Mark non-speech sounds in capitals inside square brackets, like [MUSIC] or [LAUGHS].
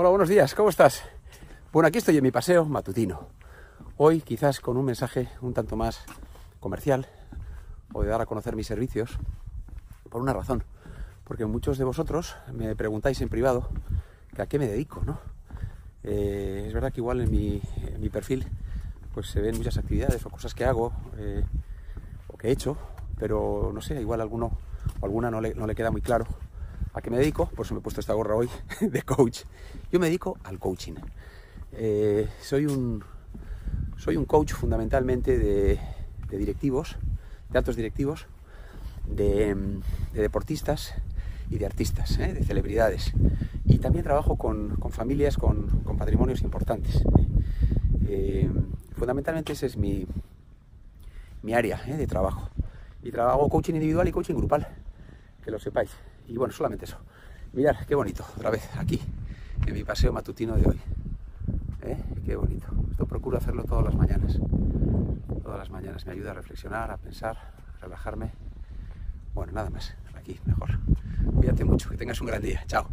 Hola, buenos días, ¿cómo estás? Bueno, aquí estoy en mi paseo matutino. Hoy quizás con un mensaje un tanto más comercial o de dar a conocer mis servicios por una razón. Porque muchos de vosotros me preguntáis en privado que a qué me dedico, ¿no? Eh, es verdad que igual en mi, perfil pues se ven muchas actividades o cosas que hago eh, o que he hecho, pero no sé, igual alguno o alguna no le, no le queda muy claro ¿A qué me dedico? Por eso me he puesto esta gorra hoy [LAUGHS] de coach. Yo me dedico al coaching. Eh, soy, un, soy un coach fundamentalmente de, directivos, de altos directivos, de, deportistas y de artistas, ¿eh? de celebridades. Y también trabajo con, familias con, patrimonios importantes. ¿eh? fundamentalmente ese es mi, mi área de trabajo. Y trabajo coaching individual y coaching grupal, que lo sepáis. Y bueno, solamente eso. Mirad, qué bonito, otra vez aquí, en mi paseo matutino de hoy. ¿Eh? Qué bonito. Esto procuro hacerlo todas las mañanas. Todas las mañanas me ayuda a reflexionar, a pensar, a relajarme. Bueno, nada más. Aquí, mejor. Cuídate mucho, que tengas un gran día. Chao.